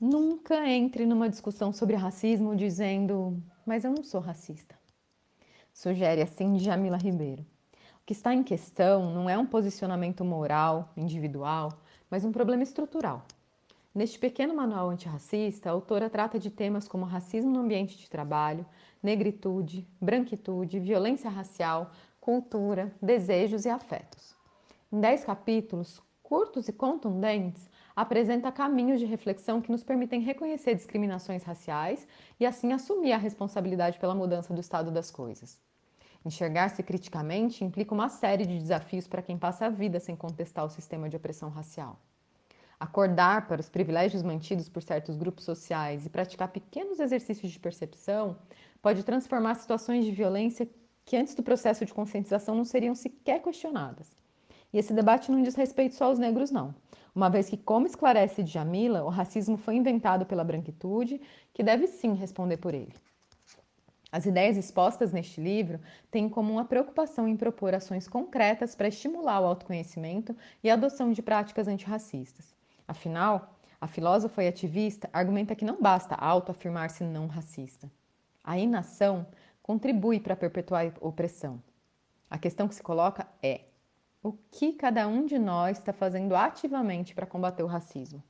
Nunca entre numa discussão sobre racismo dizendo, mas eu não sou racista. Sugere assim Jamila Ribeiro. O que está em questão não é um posicionamento moral, individual, mas um problema estrutural. Neste pequeno manual antirracista, a autora trata de temas como racismo no ambiente de trabalho, negritude, branquitude, violência racial, cultura, desejos e afetos. Em dez capítulos, curtos e contundentes, apresenta caminhos de reflexão que nos permitem reconhecer discriminações raciais e assim assumir a responsabilidade pela mudança do estado das coisas. Enxergar-se criticamente implica uma série de desafios para quem passa a vida sem contestar o sistema de opressão racial. Acordar para os privilégios mantidos por certos grupos sociais e praticar pequenos exercícios de percepção pode transformar situações de violência que antes do processo de conscientização não seriam sequer questionadas. E esse debate não diz respeito só aos negros, não. Uma vez que, como esclarece Djamila, o racismo foi inventado pela branquitude, que deve sim responder por ele. As ideias expostas neste livro têm em comum a preocupação em propor ações concretas para estimular o autoconhecimento e a adoção de práticas antirracistas. Afinal, a filósofa e ativista argumenta que não basta autoafirmar-se não racista. A inação contribui para perpetuar a opressão. A questão que se coloca é: o que cada um de nós está fazendo ativamente para combater o racismo?